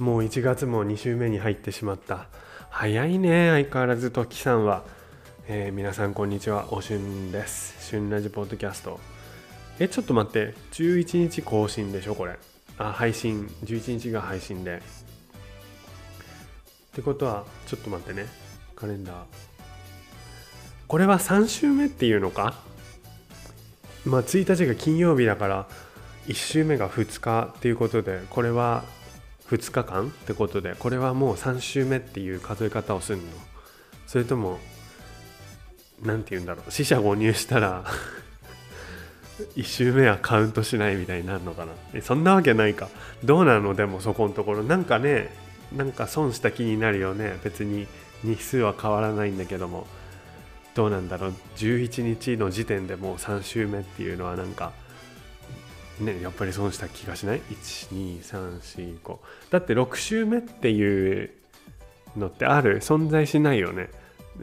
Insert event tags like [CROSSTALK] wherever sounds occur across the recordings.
もう1月も2週目に入ってしまった。早いね相変わらず時さんは、えー、皆さんこんにちはおしゅんです。旬ラジポッドキャスト。えちょっと待って11日更新でしょこれ。あ配信。11日が配信で。ってことはちょっと待ってね。カレンダー。これは3週目っていうのか？まあ1日が金曜日だから1週目が2日っていうことでこれは2日間ってことでこれはもう3週目っていう数え方をするの。それとも何て言うんだろう死者誤入したら [LAUGHS] 1週目はカウントしないみたいになるのかな。そんなわけないか。どうなのでもそこのところ。なんかねなんか損した気になるよね。別に日数は変わらないんだけども。どうなんだろう。11日の時点でもう3週目っていうのはなんかねやっぱり損した気がしない ?12345 だって6週目っていうのってある？存在しないよね。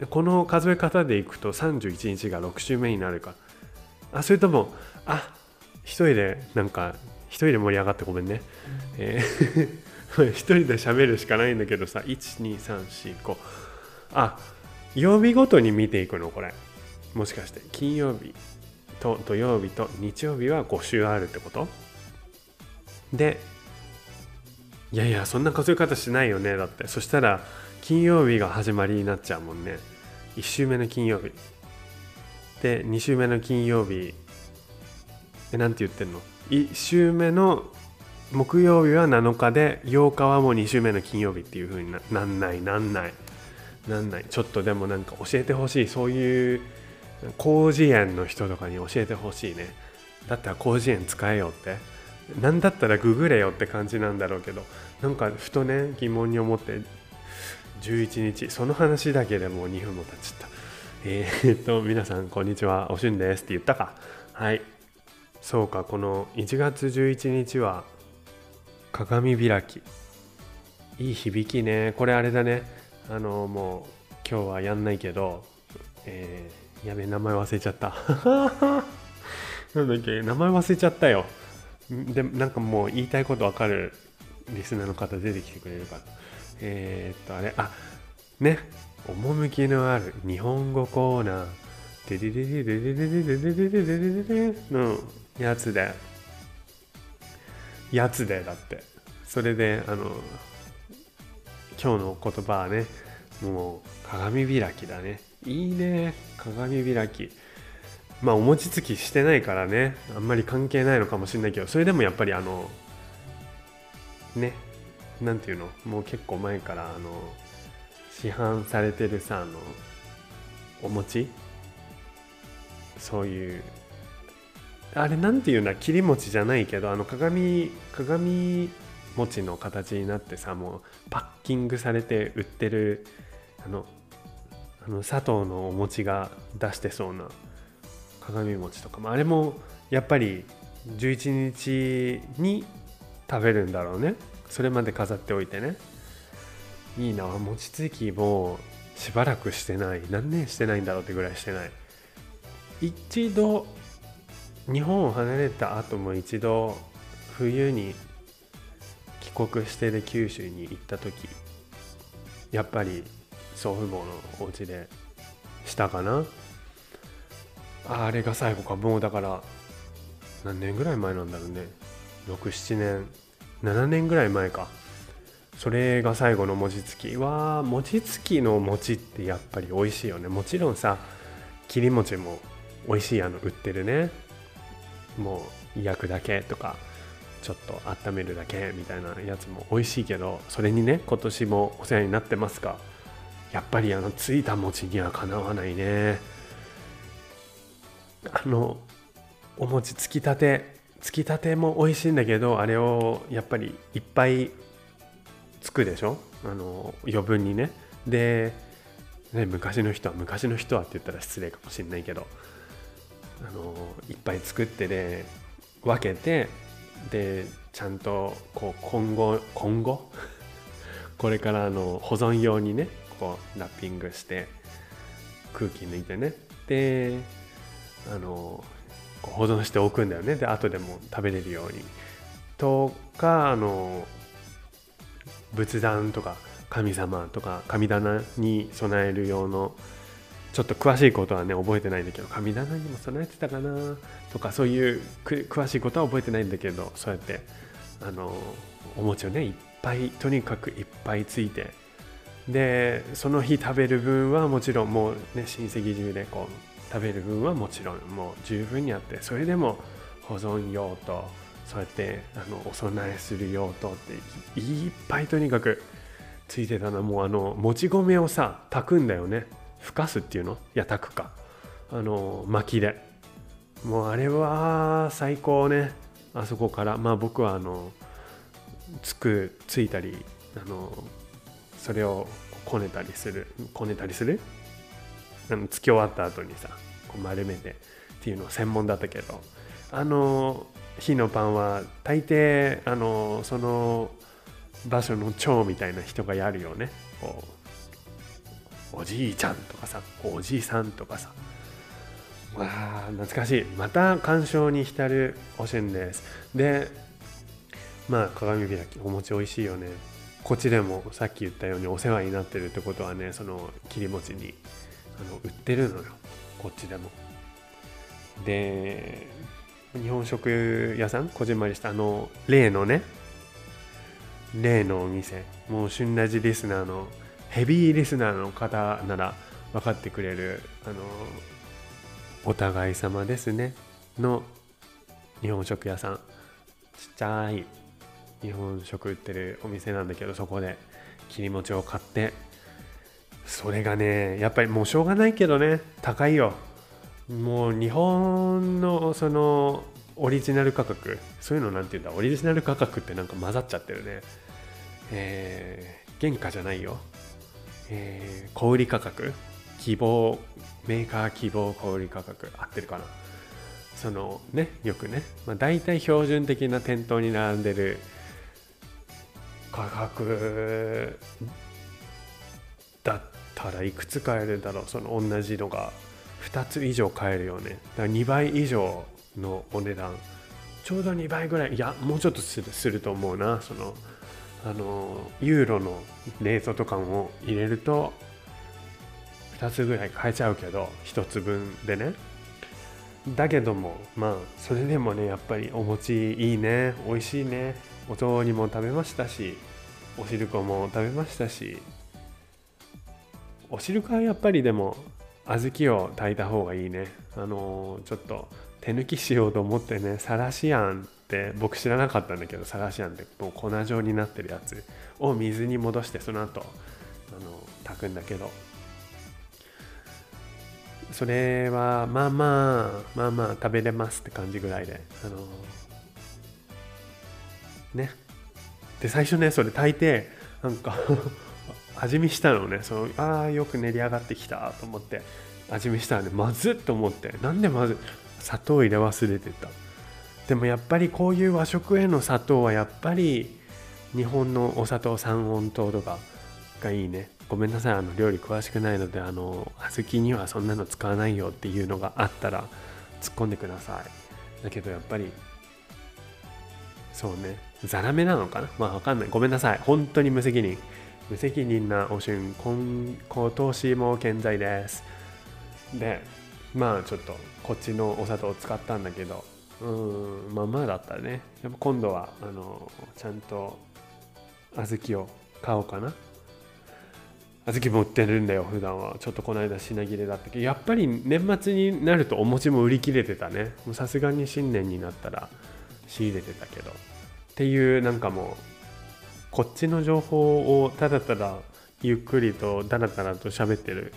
この数え方でいくと31日が6週目になるか。あそれともあ一人でなんか一人で盛り上がってごめんね、えー、[LAUGHS] 一人で喋るしかないんだけどさ12345あ曜日ごとに見ていくのこれ。もしかして。金曜日と土曜日と日曜日は5週あるってこと？でいやいやそんな数え方しないよね。だって。そしたら金曜日が始まりになっちゃうもんね。1週目の金曜日。で2週目の金曜日えなんて言ってんの？1週目の木曜日は7日で8日はもう2週目の金曜日っていう風になんないなんないなんない。ちょっとでもなんか教えてほしい。そういう広辞苑の人とかに教えてほしいね。だったら広辞苑使えよって。何だったらググれよって感じなんだろうけどなんかふとね疑問に思って11日その話だけでもう2分も経っちゃった。えー、っと皆さんこんにちは。おしゅんですって言ったか？はい。そうかこの1月11日は鏡開き。いい響きね。これあれだね。あのもう今日はやんないけど、えー、やべ名前忘れちゃった。[LAUGHS] なんだっけ名前忘れちゃったよ。でなんかもう言いたいことわかるリスナーの方出てきてくれるからえー、っとあれあね。趣のある日本語コーナー。デデデデデデデデデデデデデデデのやつでやつでだってそれであの今日の言葉はねもう鏡開きだねいいね。鏡開き。まあお餅つきしてないからね。あんまり関係ないのかもしれないけど。それでもやっぱりあのね。何ていうの？もう結構前からあの市販されてるさあのお餅？そういうあれなんていうんだ？切り餅じゃないけどあの鏡鏡餅の形になってさもうパッキングされて売ってるあのあの砂糖のお餅が出してそうな鏡餅とかもあれもやっぱり11日に食べるんだろうね。それまで飾っておいてね。いいな。餅つきもしばらくしてない。何年してないんだろうってぐらいしてない。一度日本を離れた後も一度冬に帰国してで九州に行った時やっぱり祖父母のお家でしたかな？あれが最後か。もうだから何年ぐらい前なんだろうね。67年。7年ぐらい前か。それが最後の餅つきは餅つきの餅ってやっぱり美味しいよね。もちろんさ切り餅も美味しいあの売ってるね。もう焼くだけとかちょっと温めるだけみたいなやつも美味しいけどそれにね今年もお世話になってますがやっぱりあのついた餅にはかなわないね。あのお餅つきたてつきたても美味しいんだけどあれをやっぱりいっぱいつくでしょ？あの余分にね。でね昔の人は昔の人はって言ったら失礼かもしれないけどあのいっぱい作ってで分けてでちゃんとこう今後今後？[LAUGHS] これからの保存用にねこうラッピングして空気抜いてね。であの保存しておくんだよね。で後でも食べれるようにとかあの仏壇とか神様とか神棚に備える用のちょっと詳しいことはね覚えてないんだけど神棚にも備えてたかなとかそういう詳しいことは覚えてないんだけどそうやってあのお餅をねいっぱいとにかくいっぱいついてでその日食べる分はもちろんもうね親戚中でこう食べる分はもちろんもう十分にあってそれでも保存用とそうやってあのお供えする用とっていっぱいとにかくついてたの。もうあのもち米をさ炊くんだよね。ふかすっていうの？いや炊くか。あの薪で。もうあれは最高ね。あそこから。まあ僕はあのつくついたりあのそれをこねたりするこねたりする？あのつき終わった後にさこう丸めてっていうの専門だったけどあの日のパンは大抵あのその場所の長みたいな人がやるよね。こうおじいちゃんとかさおじいさんとかさ。わあ懐かしい。また鑑賞に浸るおしんです。でまあ鏡開きお餅美味しいよね。こっちでもさっき言ったようにお世話になってるってことはねその切り餅にあの売ってるのよ。こっちでも。で日本食屋さんこじんまりしたあの例のね例のお店もう旬ラジリスナーのヘビーリスナーの方なら分かってくれるあのお互い様ですね。の日本食屋さん。ちっちゃい。日本食売ってるお店なんだけどそこで切り餅を買って。それがねやっぱりもうしょうがないけどね高いよ。もう日本のそのオリジナル価格そういうのなんていうんだオリジナル価格ってなんか混ざっちゃってるね。えー、原価じゃないよ。えー、小売価格希望メーカー希望小売価格合ってるかな。そのねよくね、まあ、大体標準的な店頭に並んでる価格だったらいくつ買えるんだろう？その同じのが2つ以上買えるよね。だから2倍以上のお値段。ちょうど2倍ぐらい。いやもうちょっとするすると思うな。そのあのユーロの冷蔵とかを入れると2つぐらい買えちゃうけど1つ分でね。だけどもまあそれでもねやっぱりお餅いいね。美味しいね。お雑煮も食べましたしお汁粉も食べましたしお汁粉はやっぱりでも小豆を炊いた方がいいね。あのー、ちょっと手抜きしようと思ってねサラシアンって僕知らなかったんだけどサラシアンってもう粉状になってるやつを水に戻してその後あの炊くんだけど。それはまあまあまあまあ食べれますって感じぐらいであのね。で最初ねそれ炊いてなんか [LAUGHS] 味見したのね。そのああよく練り上がってきたと思って味見したらね。まずっと思ってなんでまず砂糖入れ忘れてた？でもやっぱりこういう和食への砂糖はやっぱり日本のお砂糖三温糖とかがいいね。ごめんなさいあの料理詳しくないのであの小豆にはそんなの使わないよっていうのがあったら突っ込んでください。だけどやっぱりそうね。ザラメなのかな？まあわかんない。ごめんなさい。本当に無責任。無責任なお春今今年も健在です。でまあちょっとこっちのお砂糖を使ったんだけど。うんまあまあだったね。やっぱ今度はあのちゃんと小豆を買おうかな。小豆も売ってるんだよ普段は。ちょっとこの間品切れだったけど。やっぱり年末になるとお餅も売り切れてたね。さすがに新年になったら仕入れてたけど。っていうなんかもうこっちの情報をただただゆっくりとだらだらと喋ってる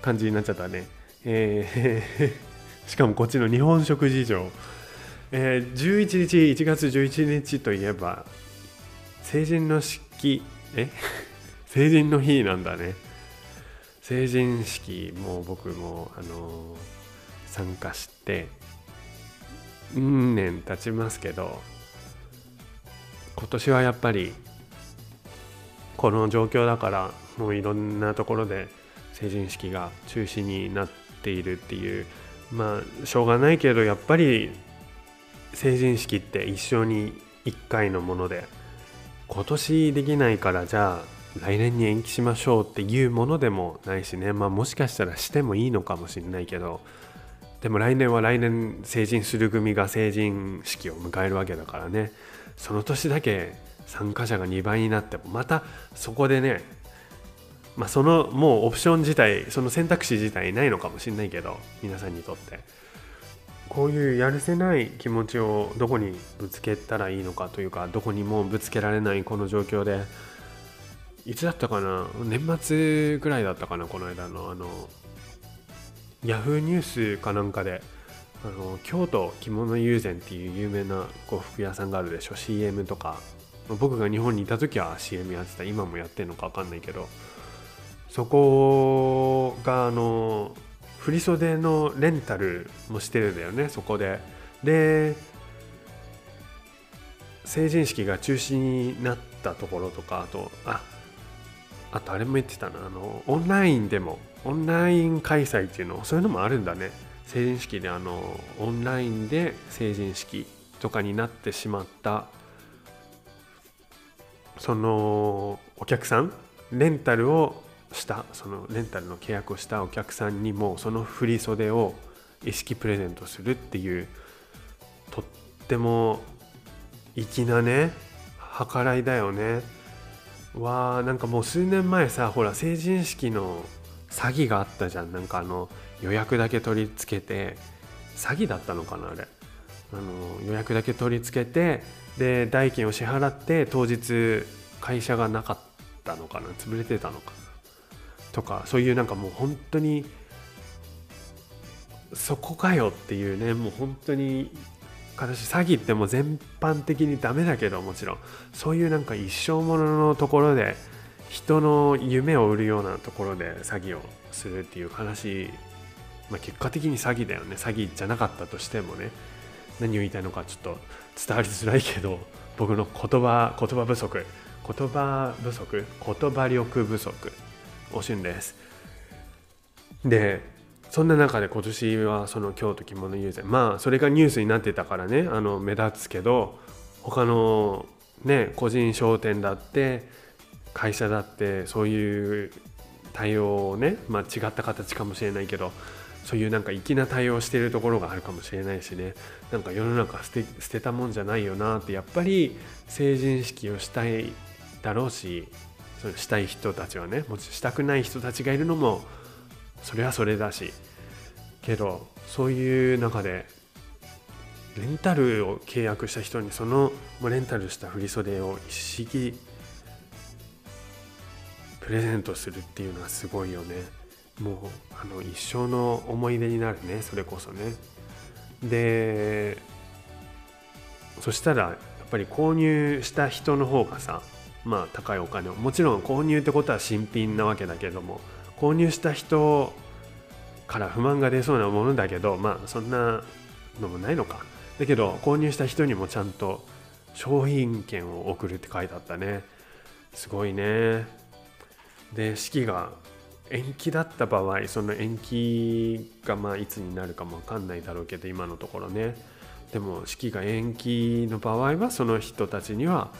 感じになっちゃったね。えー、[LAUGHS] しかもこっちの日本食事情。えー、11日1月11日といえば成人の式え？[LAUGHS] 成人の日なんだね。成人式も僕もあのー、参加してうん年経ちますけど今年はやっぱりこの状況だからもういろんなところで成人式が中止になっているっていうまあしょうがないけどやっぱり成人式って一生に1回のもので今年できないからじゃあ来年に延期しましょうっていうものでもないしね。まあもしかしたらしてもいいのかもしれないけどでも来年は来年成人する組が成人式を迎えるわけだからね。その年だけ参加者が2倍になってもまたそこでねまあそのもうオプション自体その選択肢自体ないのかもしれないけど皆さんにとって。こういうやるせない気持ちをどこにぶつけたらいいのかというかどこにもぶつけられないこの状況でいつだったかな？年末ぐらいだったかなこの間のあのヤフーニュースかなんかであの京都着物友禅っていう有名な呉服屋さんがあるでしょ。CM とか。僕が日本にいた時は CM やってた。今もやってるのか分かんないけど。そこがあの振袖のレンタルもしてるんだよね。そこで。で成人式が中止になったところとかあとああとあれも言ってたな。あのオンラインでもオンライン開催っていうのそういうのもあるんだね。成人式であのオンラインで成人式とかになってしまったそのお客さんレンタルをしたそのレンタルの契約をしたお客さんにもその振り袖を意識プレゼントするっていうとっても粋なね計らいだよね。わーなんかもう数年前さほら成人式の詐欺があったじゃん。なんかあの予約だけ取り付けて詐欺だったのかなあれ。あの予約だけ取り付けてで代金を支払って当日会社がなかったのかな潰れてたのかとかそういうなんかもう本当にそこかよっていうねもう本当に私詐欺ってもう全般的にダメだけどもちろんそういうなんか一生もののところで人の夢を売るようなところで詐欺をするっていう話、まあ、結果的に詐欺だよね。詐欺じゃなかったとしてもね。何を言いたいのかちょっと伝わりづらいけど [LAUGHS] 僕の言葉言葉不足。言葉不足？言葉力不足。おしゅんです。でそんな中で今年はその京都着物友禅まあそれがニュースになってたからね。あの目立つけど他のね個人商店だって会社だってそういう対応をね、まあ、違った形かもしれないけどそういうなんか粋な対応してるところがあるかもしれないしね。なんか世の中捨て捨てたもんじゃないよなってやっぱり成人式をしたいだろうしそのしたい人たちはねもちしたくない人たちがいるのもそれはそれだし。けどそういう中でレンタルを契約した人にそのレンタルした振袖を一式プレゼントするっていうのはすごいよね。もうあの一生の思い出になるね。それこそね。でそしたらやっぱり購入した人の方がさまあ高いお金を。もちろん購入ってことは新品なわけだけども購入した人から不満が出そうなものだけどまあそんなのもないのか。だけど購入した人にもちゃんと商品券を送るって書いてあったね。すごいね。で式が延期だった場合その延期がまあいつになるかも分かんないだろうけど今のところね。でも式が延期の場合はその人たちには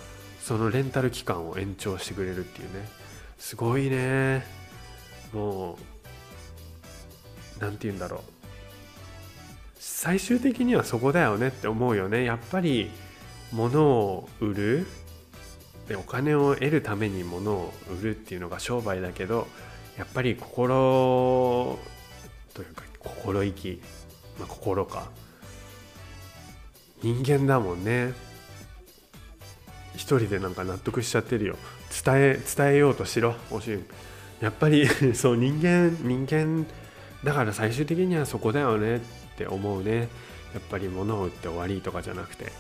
そのレンタル期間を延長してくれるっていうね。すごいね。もう何て言うんだろう。最終的にはそこだよねって思うよね。やっぱり物を売る。でお金を得るために物を売るっていうのが商売だけどやっぱり心というか心意気、まあ、心か。人間だもんね。一人でなんか納得しちゃってるよ。伝え伝えようとしろおしやっぱり [LAUGHS] そう人間人間だから最終的にはそこだよねって思うね。やっぱり物を売って終わりとかじゃなくて。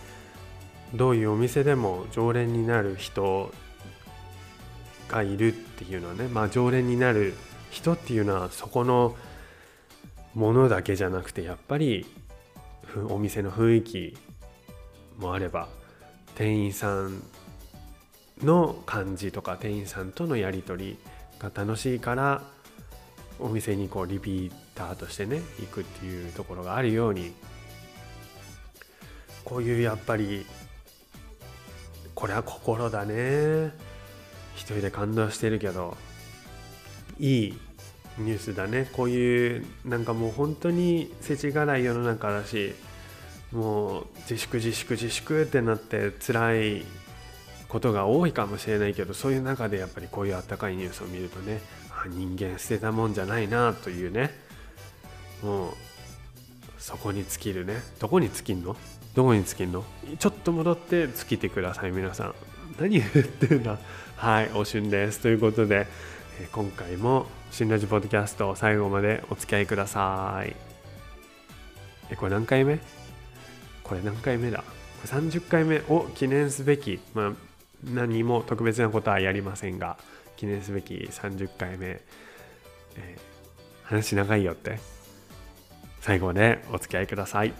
どういうお店でも常連になる人がいるっていうのはねまあ常連になる人っていうのはそこのものだけじゃなくてやっぱりお店の雰囲気もあれば店員さんの感じとか店員さんとのやり取りが楽しいからお店にこうリピーターとしてね行くっていうところがあるようにこういうやっぱりこれは心だね。一人で感動してるけどいいニュースだね。こういうなんかもう本当に世知辛い世の中だしもう自粛自粛自粛ってなって辛いことが多いかもしれないけどそういう中でやっぱりこういうあったかいニュースを見るとねあ人間捨てたもんじゃないなというねもうそこに尽きるね。どこに尽きんの？どこに尽きんの？ちょっと戻って尽きてください皆さん。何言ってんだ？はいおしゅんです。ということで今回も新ラジポッドキャスト最後までお付き合いください。えこれ何回目？これ何回目だ？これ30回目を記念すべき、まあ、何も特別なことはやりませんが記念すべき30回目、えー、話長いよって。最後までお付き合いください。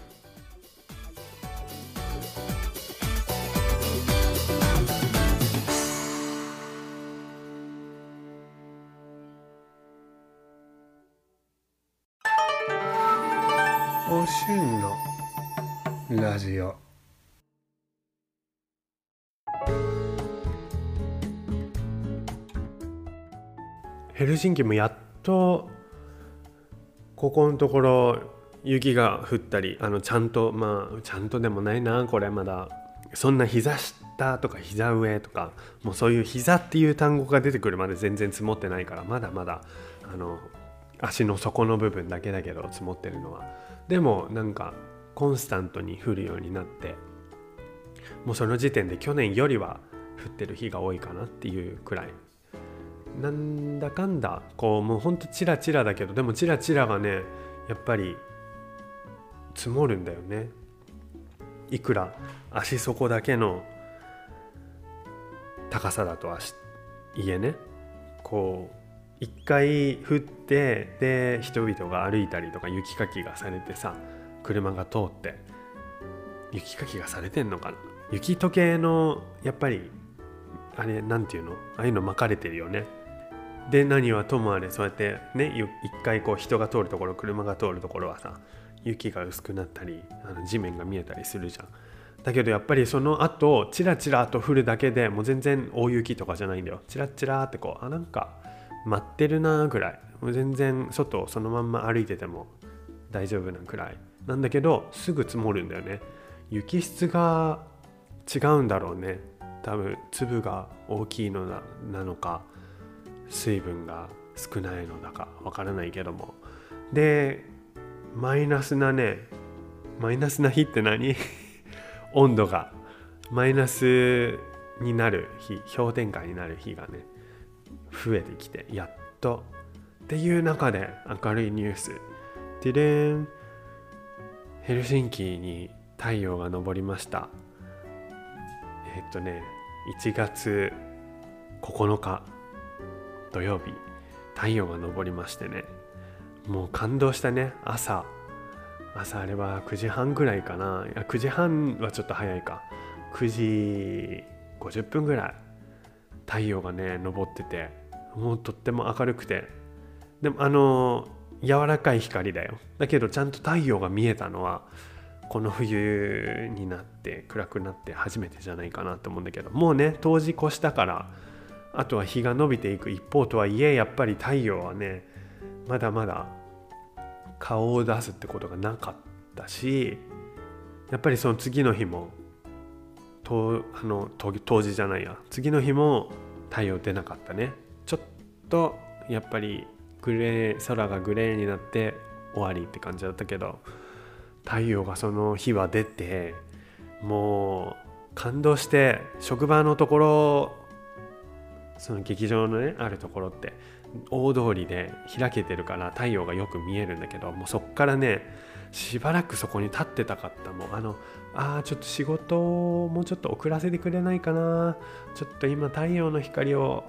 ラジオ。ヘルシンキもやっとここのところ雪が降ったりあのちゃんとまあちゃんとでもないなこれまだ。そんな膝下とか膝上とかもうそういう膝っていう単語が出てくるまで全然積もってないからまだまだあの足の底の部分だけだけど積もってるのは。でもなんかコンスタントに降るようになってもうその時点で去年よりは降ってる日が多いかなっていうくらい。なんだかんだこうもうほんとチラチラだけどでもチラチラがねやっぱり積もるんだよね。いくら足底だけの高さだとはいえね。こう一回降ってで人々が歩いたりとか雪かきがされてさ車が通って雪かきがされてんのかな？雪時計のやっぱりあれなんていうの？ああいうの巻かれてるよね。で何はともあれそうやってね一回こう人が通るところ車が通るところはさ雪が薄くなったりあの地面が見えたりするじゃん。だけどやっぱりその後チラチラと降るだけでもう全然大雪とかじゃないんだよ。チラチラってこうあなんか待ってるなぐらい。もう全然外をそのまんま歩いてても大丈夫なくらい。なんだけどすぐ積もるんだよね。雪質が違うんだろうね。多分粒が大きいのなのか水分が少ないのだかわからないけども。でマイナスなねマイナスな日って何？[LAUGHS] 温度が。マイナスになる日氷点下になる日がね増えてきてやっと。っていう中で明るいニュース。でれん。ヘルシンキに太陽が昇りました。えっとね1月9日土曜日太陽が昇りましてねもう感動したね朝。朝あれは9時半ぐらいかな。いや9時半はちょっと早いか。9時50分ぐらい太陽がね昇っててもうとっても明るくて。でもあの柔らかい光だよ。だけどちゃんと太陽が見えたのはこの冬になって暗くなって初めてじゃないかなと思うんだけどもうね冬至越したからあとは日が伸びていく一方とはいえやっぱり太陽はねまだまだ顔を出すってことがなかったしやっぱりその次の日もとあの当時じゃないや次の日も太陽出なかったね。ちょっとやっぱりグレー空がグレーになって終わりって感じだったけど太陽がその日は出てもう感動して職場のところその劇場のねあるところって大通りで開けてるから太陽がよく見えるんだけどもうそっからねしばらくそこに立ってたかった。もうあのあーちょっと仕事をもうちょっと遅らせてくれないかな。ちょっと今太陽の光を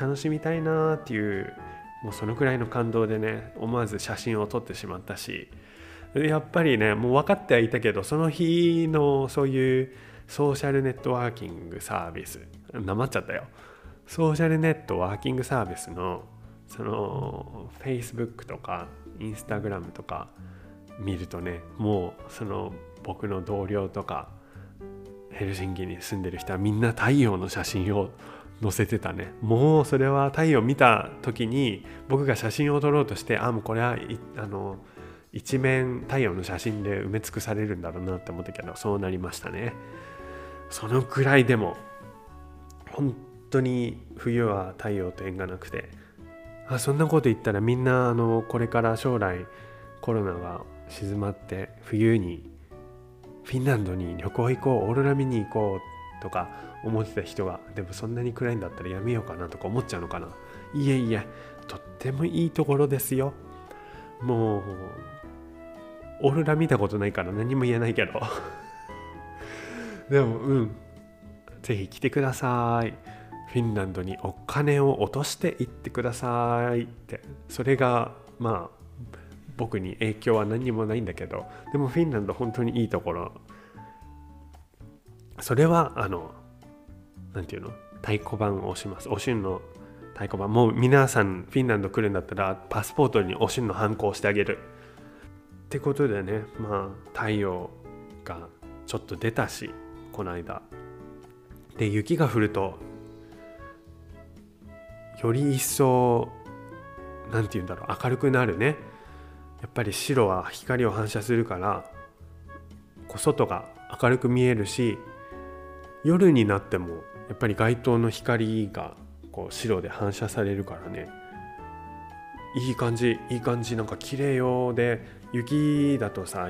楽しみたいなっていうもうそのくらいの感動でね思わず写真を撮ってしまったしやっぱりねもう分かってはいたけどその日のそういうソーシャルネットワーキングサービスなまっちゃったよ。ソーシャルネットワーキングサービスのその Facebook とか Instagram とか見るとねもうその僕の同僚とかヘルシンキに住んでる人はみんな太陽の写真を載せてたね。もうそれは太陽見た時に僕が写真を撮ろうとしてあもうこれはあの一面太陽の写真で埋め尽くされるんだろうなって思ったけどそうなりましたね。そのくらいでも本当に冬は太陽と縁がなくて。あそんなこと言ったらみんなあのこれから将来コロナが静まって冬にフィンランドに旅行行こうオーロラ見に行こうとか思ってた人がでもそんなに暗いんだったらやめようかなとか思っちゃうのかな。いえいえとってもいいところですよ。もうオーロラ見たことないから何も言えないけど。[LAUGHS] でもうん。ぜひ来てください。フィンランドにお金を落としていってくださいって。それがまあ僕に影響は何にもないんだけど。でもフィンランド本当にいいところ。それはあの何て言うの？太鼓判を押します。おしんの太鼓判。もう皆さんフィンランド来るんだったらパスポートにおしんの反抗してあげる。ってことでねまあ太陽がちょっと出たしこの間。で雪が降るとより一層何て言うんだろう明るくなるね。やっぱり白は光を反射するからこう外が明るく見えるし夜になってもやっぱり街灯の光がこう白で反射されるからね。いい感じいい感じなんか綺麗よで雪だとさ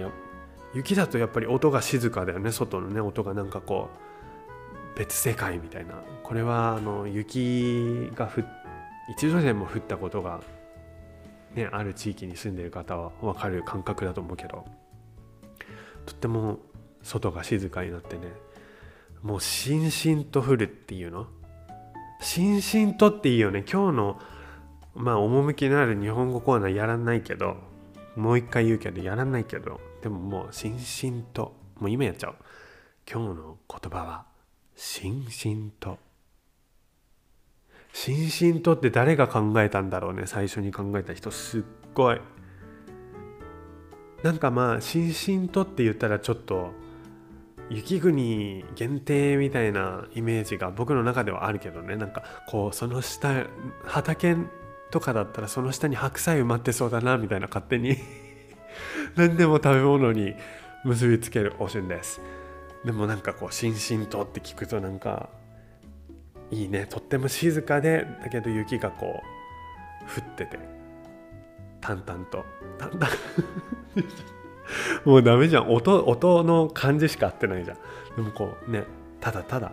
雪だとやっぱり音が静かだよね。外のね音がなんかこう別世界みたいな。これはあの雪が降一度でも降ったことがねある地域に住んでる方は分かる感覚だと思うけど。とっても外が静かになってねもうしんしんと降るっていうの？しんしんとっていいよね。今日のまあ趣のある日本語コーナーやらないけどもう一回言うけどやらないけどでももうしんしんともう今やっちゃう。今日の言葉はしんしんと。しんしんとって誰が考えたんだろうね？最初に考えた人すっごい。なんかまあしんしんとって言ったらちょっと雪国限定みたいなイメージが僕の中ではあるけどね。なんかこうその下畑とかだったらその下に白菜埋まってそうだなみたいな勝手に [LAUGHS] 何でも食べ物に結びつけるおしんです。でもなんかこうしんしんとって聞くとなんかいいね。とっても静かでだけど雪がこう降ってて淡々と。淡々。[LAUGHS] もうダメじゃん。音音の感じしか合ってないじゃん。でもこうねただただ。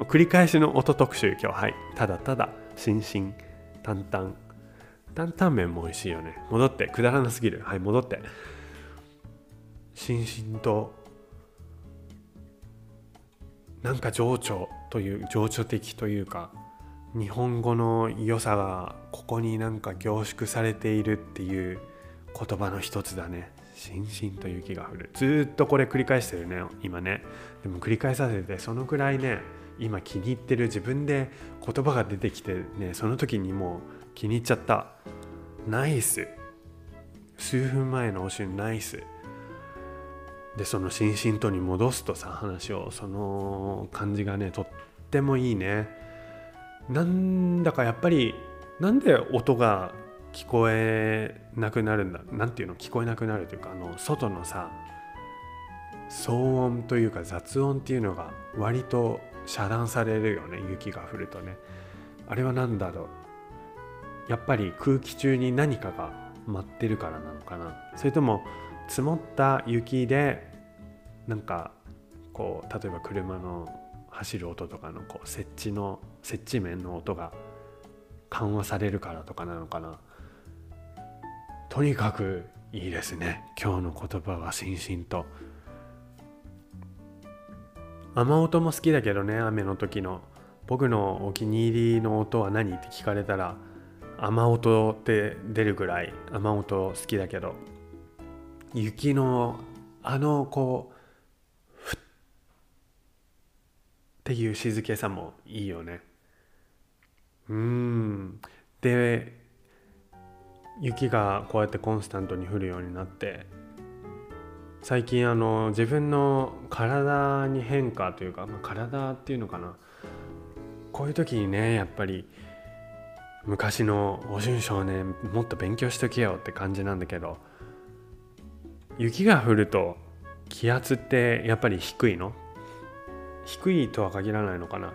繰り返しの音特集今日。はい。ただただ。しんしん。担々担々麺も美味しいよね。戻って。くだらなすぎる。はい戻って。しんしんと。なんか情緒という情緒的というか日本語の良さがここになんか凝縮されているっていう言葉の一つだね。しんしんと雪が降る。ずっとこれ繰り返してるね今ね。でも繰り返させてそのくらいね今気に入ってる自分で言葉が出てきてねその時にもう気に入っちゃった。ナイス。数分前のおしゅんナイス。でその「しんしんと」に戻すとさ話をその感じがねとってもいいね。なんだかやっぱりなんで音が聞こえなくなるんだ。なんていうの聞こえなくなるというかあの外のさ騒音というか雑音っていうのが割と遮断されるよね雪が降るとね。あれは何だろう。やっぱり空気中に何かが舞ってるからなのかな。それとも積もった雪でなんかこう例えば車の走る音とかのこう設置の設置面の音が緩和されるからとかなのかな。とにかくいいですね。今日の言葉はしんしんと。雨音も好きだけどね雨の時の。僕のお気に入りの音は何って聞かれたら雨音って出るぐらい雨音好きだけど。雪のあのこうふっていう静けさもいいよね。うん。で雪がこうやってコンスタントに降るようになって最近あの自分の体に変化というか、まあ、体っていうのかな。こういう時にねやっぱり昔のお春少年もっと勉強しとけよって感じなんだけど雪が降ると気圧ってやっぱり低いの？低いとは限らないのかな。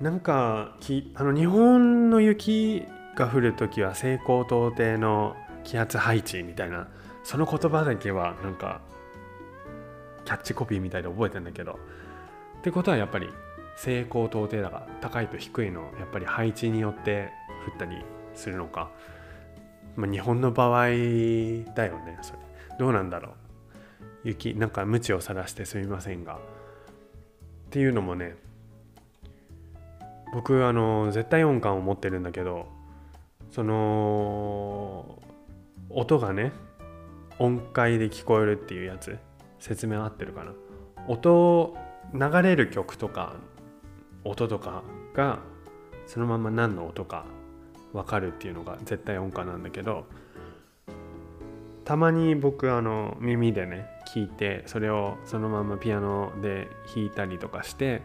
なんかきあの日本の雪が降る時は西高東低の気圧配置みたいなその言葉だけはなんかキャッチコピーみたいで覚えてんだけど。ってことはやっぱり西高東低だから高いと低いのやっぱり配置によって降ったりするのか、まあ、日本の場合だよねそれ。どうなんだろう。雪なんか無知を晒してすみませんが。っていうのもね僕あの絶対音感を持ってるんだけどその音がね音階で聞こえるっていうやつ説明合ってるかな。音流れる曲とか音とかがそのまま何の音か分かるっていうのが絶対音感なんだけどたまに僕あの耳でね聞いてそれをそのままピアノで弾いたりとかして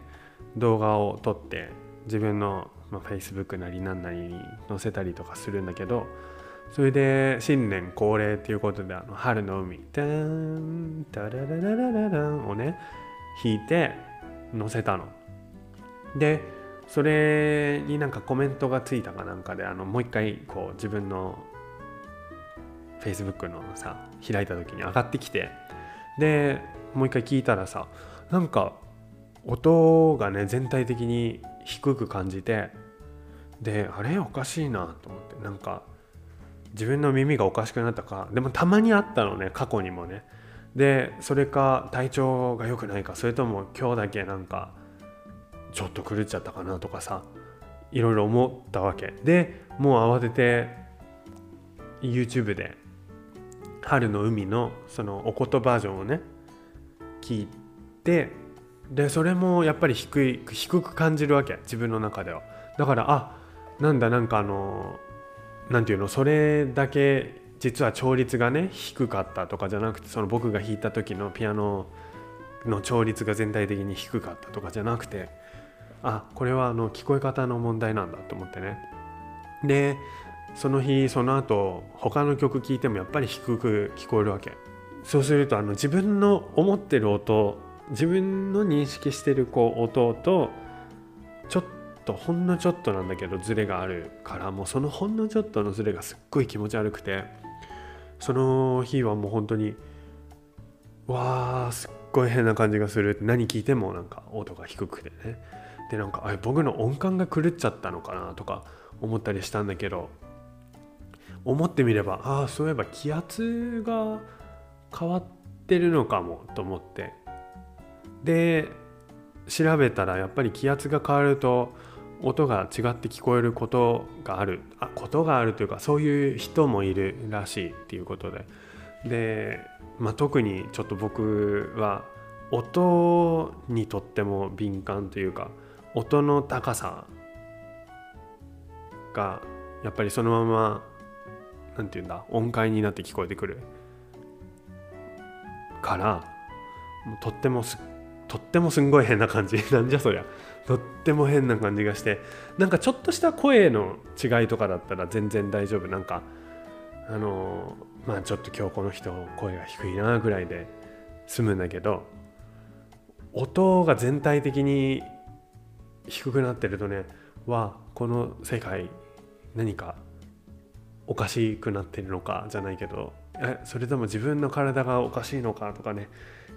動画を撮って自分の、まあ、Facebook なり何なりに載せたりとかするんだけどそれで新年恒例っていうことであの春の海「タンタララララララン」をね弾いて載せたの。でそれになんかコメントがついたかなんかであのもう一回こう自分の Facebook のさ開いた時に上がってきてでもう一回聞いたらさなんか音がね全体的に低く感じてであれ？おかしいなと思って。なんか自分の耳がおかしくなったか。でもたまにあったのね過去にもね。でそれか体調が良くないか。それとも今日だけなんかちょっと狂っちゃったかなとかさ。いろいろ思ったわけ。でもう慌てて YouTube で春の海のそのおことバージョンをね聞いてでそれもやっぱり低い低く感じるわけ自分の中では。だからあなんだなんかあの何て言うのそれだけ実は調律がね低かったとかじゃなくてその僕が弾いた時のピアノの調律が全体的に低かったとかじゃなくてあこれはあの聞こえ方の問題なんだと思ってね。でその日その後他の曲聴いてもやっぱり低く聞こえるわけ。そうするとあの自分の思ってる音自分の認識してるこう音とちょっとほんのちょっとなんだけどズレがあるからもうそのほんのちょっとのズレがすっごい気持ち悪くてその日はもう本当にわーすっごい変な感じがする何聞いてもなんか音が低くてね。でなんかあれ僕の音感が狂っちゃったのかなとか思ったりしたんだけど思ってみればああそういえば気圧が変わってるのかもと思ってで調べたらやっぱり気圧が変わると音が違って聞こえることがある。あことがあるというかそういう人もいるらしいっていうことで。で、まあ、特にちょっと僕は音にとっても敏感というか音の高さがやっぱりそのまま何て言うんだ音階になって聞こえてくるからとってもすっとってもすんごい変な感じ。[LAUGHS] なんじゃそりゃ。とっても変な感じがして。なんかちょっとした声の違いとかだったら全然大丈夫。なんかあのまあちょっと今日この人声が低いなぐらいで済むんだけど音が全体的に低くなってるとねはこの世界何かおかしくなってるのかじゃないけどえそれとも自分の体がおかしいのかとかね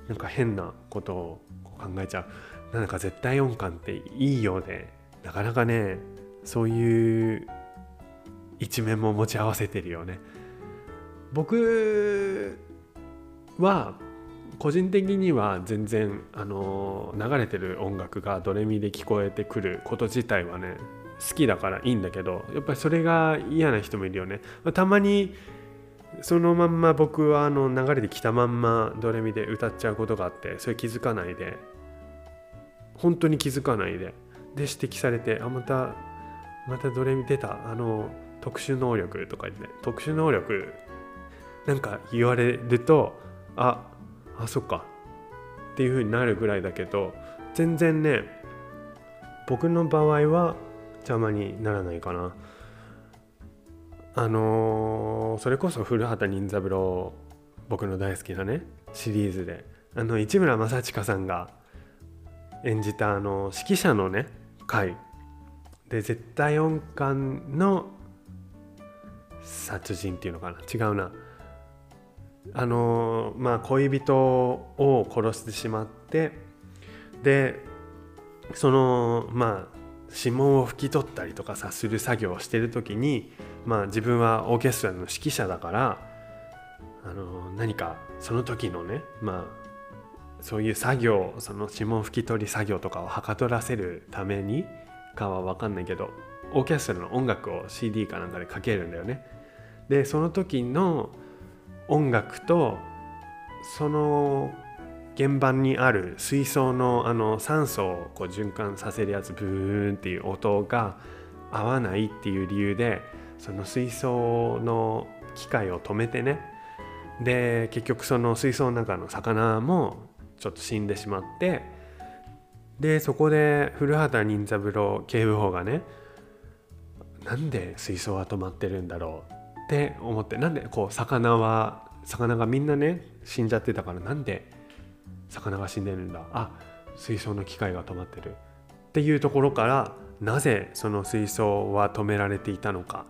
なんか変なことを考えちゃう。なんか絶対音感っていいようでなかなかねそういう一面も持ち合わせてるよね。僕は個人的には全然あの流れてる音楽がドレミで聞こえてくること自体はね好きだからいいんだけどやっぱりそれが嫌な人もいるよね。またまにそのまんま僕はあの流れで来たまんまドレミで歌っちゃうことがあってそれ気づかないで。本当に気づかないで。で指摘されてあまたまたドレミ出た。あの特殊能力とか言って特殊能力なんか言われるとああそっか。っていう風になるぐらいだけど全然ね僕の場合は邪魔にならないかな。あのーそれこそ古畑任三郎僕の大好きなねシリーズで。あの市村正親さんが演じたあの指揮者のね回。で絶対音感の殺人っていうのかな。違うな。あのまあ恋人を殺してしまってでそのまあ指紋を拭き取ったりとかさする作業をしてる時にまあ自分はオーケストラの指揮者だからあの何かその時のねまあそういう作業その指紋拭き取り作業とかをはかどらせるためにかは分かんないけどオーケストラの音楽を CD かなんかでかけるんだよね。でその時の音楽とその現場にある水槽のあの酸素をこう循環させるやつブーンっていう音が合わないっていう理由でその水槽の機械を止めてね。で結局その水槽の中の魚もちょっと死んでしまって。でそこで古畑任三郎警部補がねなんで水槽は止まってるんだろうって思ってなんでこう魚は魚がみんなね死んじゃってたからなんで魚が死んでるんだ？あ水槽の機械が止まってる。っていうところからなぜその水槽は止められていたのか。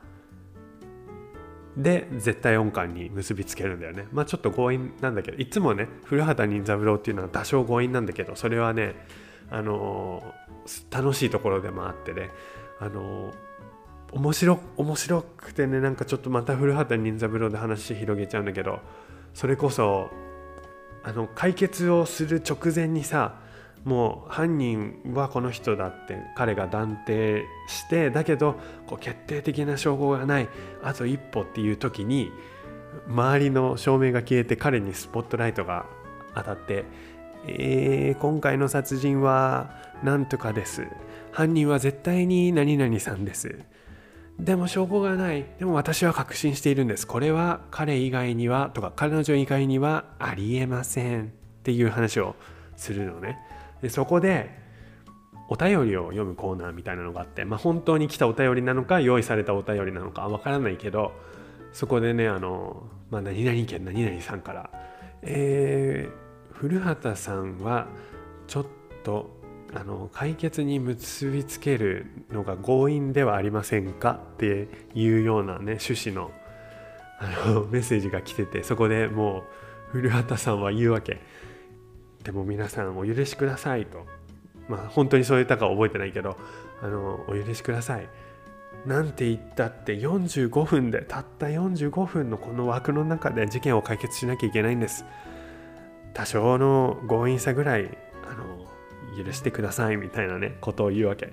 で絶対音感に結びつけるんだよね。まあちょっと強引なんだけどいつもね古畑任三郎っていうのは多少強引なんだけどそれはねあのー楽しいところでもあってねあのー面白面白くてねなんかちょっとまた古畑任三郎で話広げちゃうんだけどそれこそあの解決をする直前にさもう犯人はこの人だって彼が断定してだけどこう決定的な証拠がないあと一歩っていう時に周りの照明が消えて彼にスポットライトが当たって「えー今回の殺人はなんとかです犯人は絶対に何々さんです」でも証拠がない。でも私は確信しているんです。これは彼以外にはとか彼女以外にはありえませんっていう話をするのね。でそこでお便りを読むコーナーみたいなのがあって、まあ、本当に来たお便りなのか用意されたお便りなのかわからないけどそこでねあの、まあ、何々県何々さんから、えー古畑さんはちょっとあの解決に結びつけるのが強引ではありませんか？っていうようなね趣旨のあのメッセージが来ててそこでもう古畑さんは言うわけ。でも皆さんお許しくださいと。まあ本当にそう言ったかは覚えてないけどあのお許しください。なんて言ったって45分でたった45分のこの枠の中で事件を解決しなきゃいけないんです。多少の強引さぐらいあの許してくださいみたいなねことを言うわけ。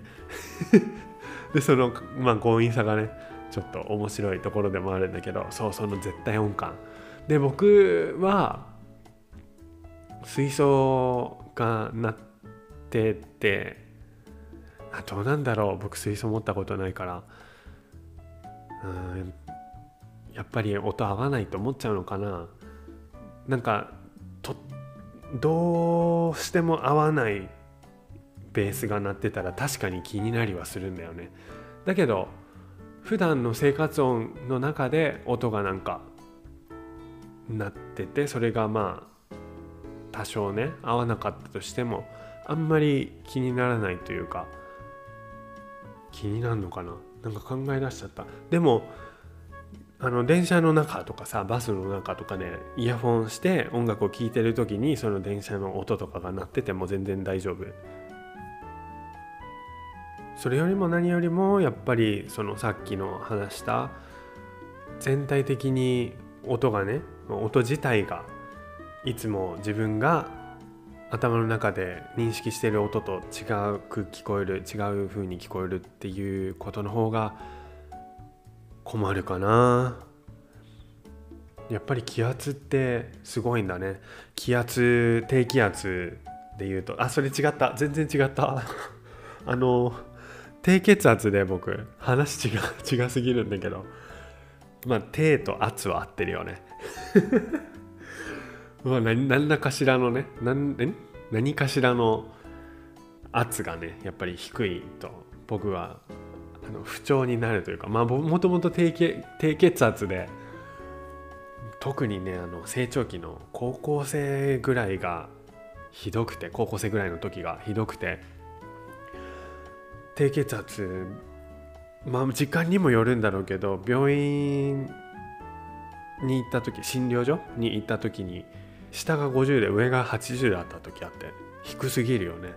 [LAUGHS] でそのまあ強引さがねちょっと面白いところでもあるんだけどそうその絶対音感。で僕は水槽がなっててあどうなんだろう。僕水槽持ったことないから。うんやっぱり音合わないと思っちゃうのかな。なんかとどうしても合わないベースが鳴ってたら確かに気になりはするんだよね。だけど普段の生活音の中で音がなんか鳴っててそれがまあ多少ね合わなかったとしてもあんまり気にならないというか気になるのかな？なんか考え出しちゃった。でもあの電車の中とかさバスの中とかでイヤホンして音楽を聴いてる時にその電車の音とかが鳴ってても全然大丈夫。それよりも何よりもやっぱりそのさっきの話した全体的に音がね音自体がいつも自分が頭の中で認識している音と違うく聞こえる違う風に聞こえるっていうことの方が困るかな。やっぱり気圧ってすごいんだね。気圧低気圧で言うと。あそれ違った。全然違った。[LAUGHS] あの低血圧で僕話違う [LAUGHS] 違すぎるんだけど。まあ低と圧は合ってるよね。[LAUGHS] まあ何何らかしらのね。何何かしらの圧がねやっぱり低いと僕はあの不調になるというかまあもともと低血低血圧で特にねあの成長期の高校生ぐらいがひどくて高校生ぐらいの時がひどくて低血圧まあ時間にもよるんだろうけど病院に行った時診療所に行った時に下が50で上が80だった時あって低すぎるよね。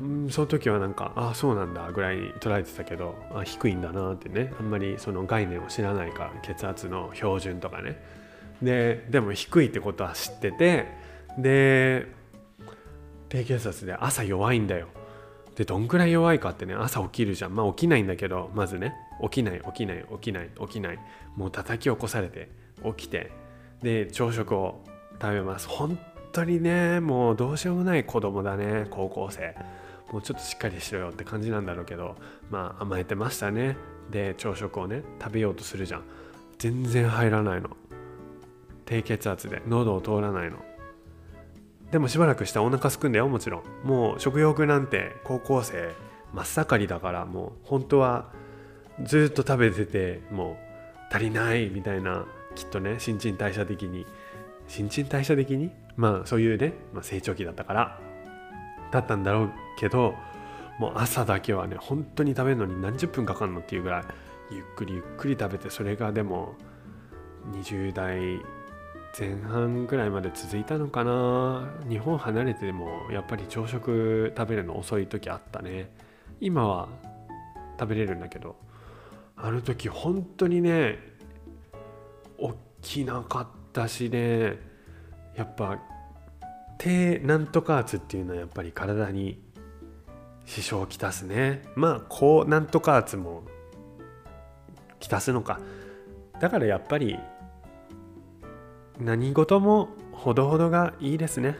うんその時はなんかああそうなんだぐらいに捉えてたけどあ低いんだなってね。あんまりその概念を知らないから血圧の標準とかね。ででも低いってことは知っててで低血圧で朝弱いんだよ。でどんくらい弱いかってね朝起きるじゃん。まあ起きないんだけどまずね。起きない起きない起きない起きない。もう叩き起こされて起きて。で朝食を食べます。本当にねもうどうしようもない子供だね高校生。もうちょっとしっかりしろよって感じなんだろうけどまあ甘えてましたね。で朝食をね食べようとするじゃん。全然入らないの。低血圧で喉を通らないの。でもしばらくしたらお腹すくんだよもちろん。もう食欲なんて高校生真っ盛りだからもう本当はずっと食べててもう足りないみたいなきっとね新陳代謝的に。新陳代謝的に？まあそういうね、まあ、成長期だったから。だったんだろうけどもう朝だけはね本当に食べるのに何十分かかるのっていうぐらいゆっくりゆっくり食べてそれがでも20代前半ぐらいまで続いたのかな。日本離れてでもやっぱり朝食食べるの遅い時あったね。今は食べれるんだけどあの時本当にね起きなかっ私ねやっぱ低なんとか圧っていうのはやっぱり体に支障をきたすね。まあ高なんとか圧もきたすのか。だからやっぱり何事もほどほどがいいですね。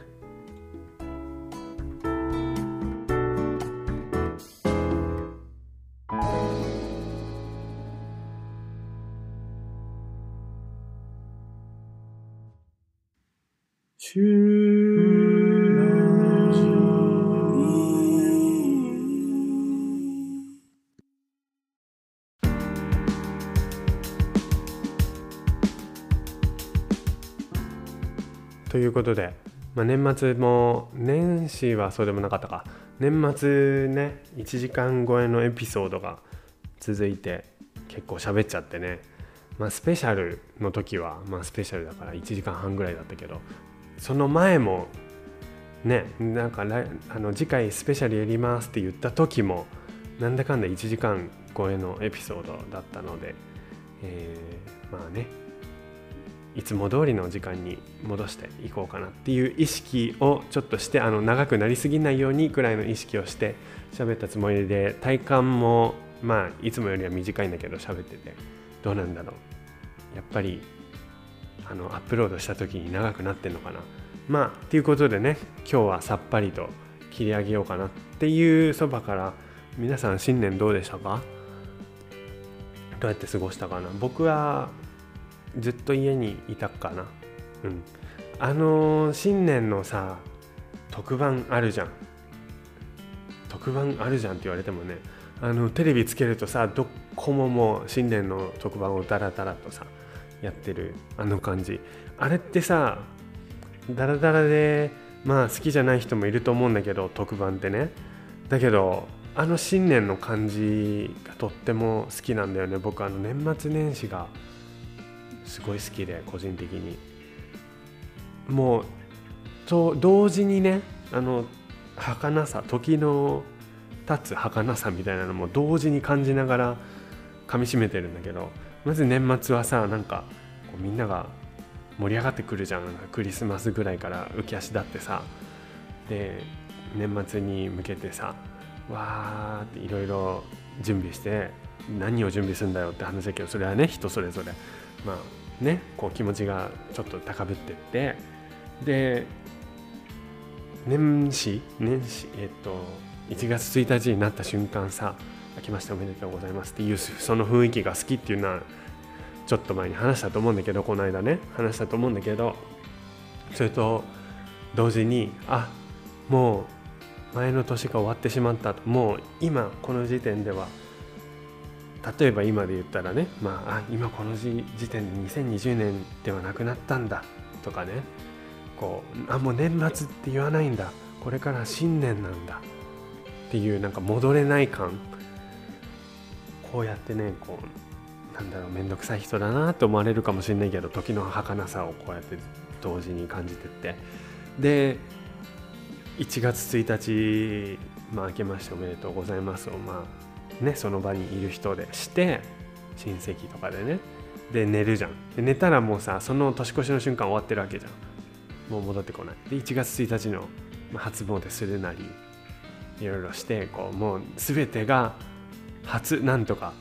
ことで、まあ、年末も年始はそうでもなかったか。年末ね1時間超えのエピソードが続いて結構喋っちゃってね、まあ、スペシャルの時は、まあ、スペシャルだから1時間半ぐらいだったけどその前もねなんかあの次回スペシャルやりますって言った時もなんだかんだ1時間超えのエピソードだったので、えー、まあねいつも通りの時間に戻していこうかなっていう意識をちょっとしてあの長くなりすぎないようにくらいの意識をして喋ったつもりで体感もまあいつもよりは短いんだけど喋っててどうなんだろう。やっぱりあのアップロードした時に長くなってんのかな。まあっていうことでね今日はさっぱりと切り上げようかなっていうそばから皆さん新年どうでしたかどうやって過ごしたかな。僕はずっと家にいたかな。うん。あのー、新年のさ特番あるじゃん。特番あるじゃんって言われてもねあのテレビつけるとさどこももう新年の特番をダラダラとさやってるあの感じ。あれってさダラダラでまあ好きじゃない人もいると思うんだけど特番ってね。だけどあの新年の感じがとっても好きなんだよね。僕あの年末年始がすごい好きで個人的に。もうと同時にねあの儚さ時の経つ儚さみたいなのも同時に感じながら噛みしめてるんだけどまず年末はさなんかこうみんなが盛り上がってくるじゃん。クリスマスぐらいから浮き足立ってさで年末に向けてさわーっていろいろ準備して何を準備するんだよって話だけどそれはね人それぞれ。まあねこう気持ちがちょっと高ぶってって。で年始年始えっと1月1日になった瞬間さ明けましておめでとうございますっていうその雰囲気が好きっていうのはちょっと前に話したと思うんだけどこの間ね話したと思うんだけどそれと同時にあもう前の年が終わってしまったと。もう今この時点では例えば今で言ったらねまああ今この時点で2020年ではなくなったんだとかねこうあもう年末って言わないんだ。これから新年なんだ。っていうなんか戻れない感。こうやってねこうなんだろう面倒くさい人だなと思われるかもしれないけど時の儚さをこうやって同時に感じてって。で1月1日、まあ、明けましておめでとうございますをまあねその場にいる人でして親戚とかでね。で寝るじゃん。で寝たらもうさその年越しの瞬間終わってるわけじゃん。もう戻ってこない。で1月1日の初詣するなりいろいろしてこうもう全てが初なんとか。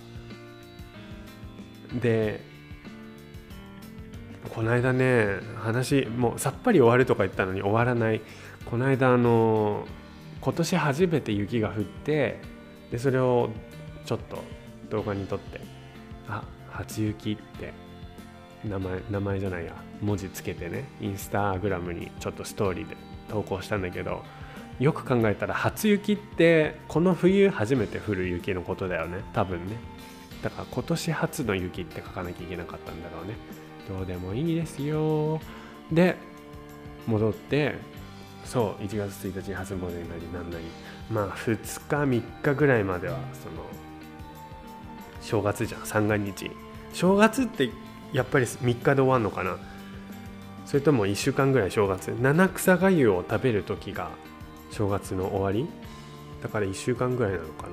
でこの間ね話もうさっぱり終わるとか言ったのに終わらない。この間あの今年初めて雪が降ってでそれをちょっと動画に撮ってあ初雪って名前名前じゃないや文字つけてねインスタグラムにちょっとストーリーで投稿したんだけどよく考えたら初雪ってこの冬初めて降る雪のことだよね多分ね。だから今年初の雪って書かなきゃいけなかったんだろうね。どうでもいいですよ。で戻ってそう1月1日初詣なりなんなりまあ2日3日ぐらいまではその正月じゃん。三が日。正月ってやっぱり3日で終わるのかな？それとも1週間ぐらい正月。七草がゆを食べる時が正月の終わり？だから1週間ぐらいなのか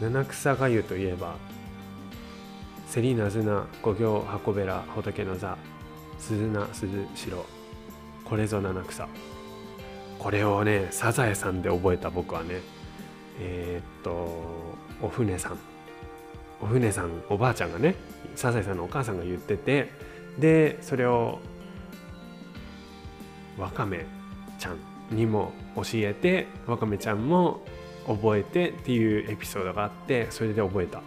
な？七草がゆといえばセリナズナ五行箱べら仏の座鈴名鈴代これぞ七草。これをねサザエさんで覚えた僕はねえー、っとお船さん。お船さんおばあちゃんがねサザエさんのお母さんが言っててでそれをわかめちゃんにも教えてわかめちゃんも覚えてっていうエピソードがあってそれで覚えた。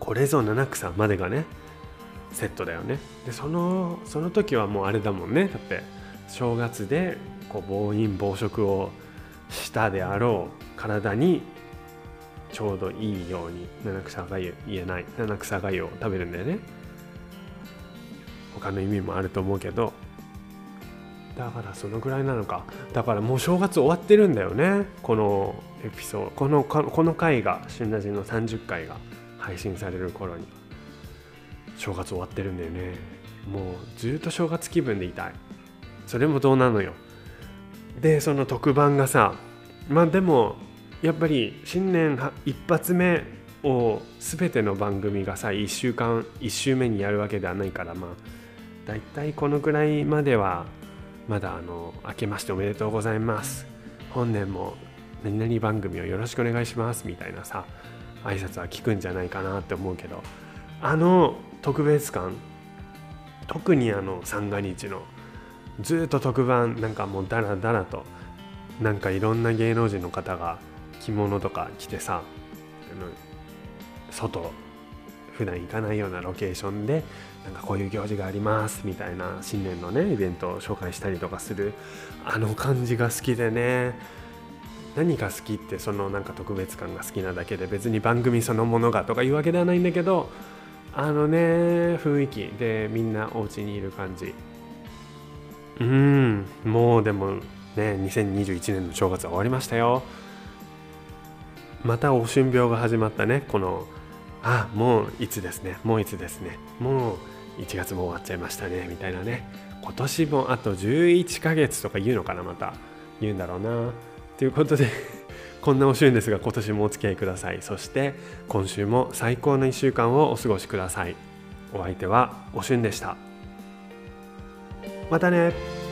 これぞ七草までがねセットだよね。でそのその時はもうあれだもんね。だって正月でこう暴飲暴食をしたであろう体にちょうどいいように七草がゆ言えない。七草がゆを食べるんだよね。他の意味もあると思うけど。だからそのぐらいなのか。だからもう正月終わってるんだよね。このエピソード。このこの回が「旬ラジ」の30回が配信される頃に。正月終わってるんだよね。もうずっと正月気分でいたい。それもどうなのよ。でその特番がさまあでもやっぱり新年一発目を全ての番組がさ1週間1週目にやるわけではないからまあ大体このぐらいまではまだあの明けましておめでとうございます。本年も何々番組をよろしくお願いしますみたいなさ挨拶は聞くんじゃないかなって思うけどあの特別感特にあの三が日のずっと特番なんかもうダラダラとなんかいろんな芸能人の方が着物とか着てさあの外普段行かないようなロケーションでなんかこういう行事がありますみたいな新年のねイベントを紹介したりとかするあの感じが好きでね何が好きってそのなんか特別感が好きなだけで別に番組そのものがとかいうわけではないんだけどあのね雰囲気でみんなお家にいる感じ。うん。もうでもね2021年の正月は終わりましたよ。またお春病が始まったね。このあもういつですね。もういつですね。もう1月も終わっちゃいましたね。みたいなね。今年もあと11ヶ月とか言うのかなまた。言うんだろうな。ということで [LAUGHS] こんなお旬ですが今年もお付き合いください。そして今週も最高の1週間をお過ごしください。お相手はおしゅんでした。またね。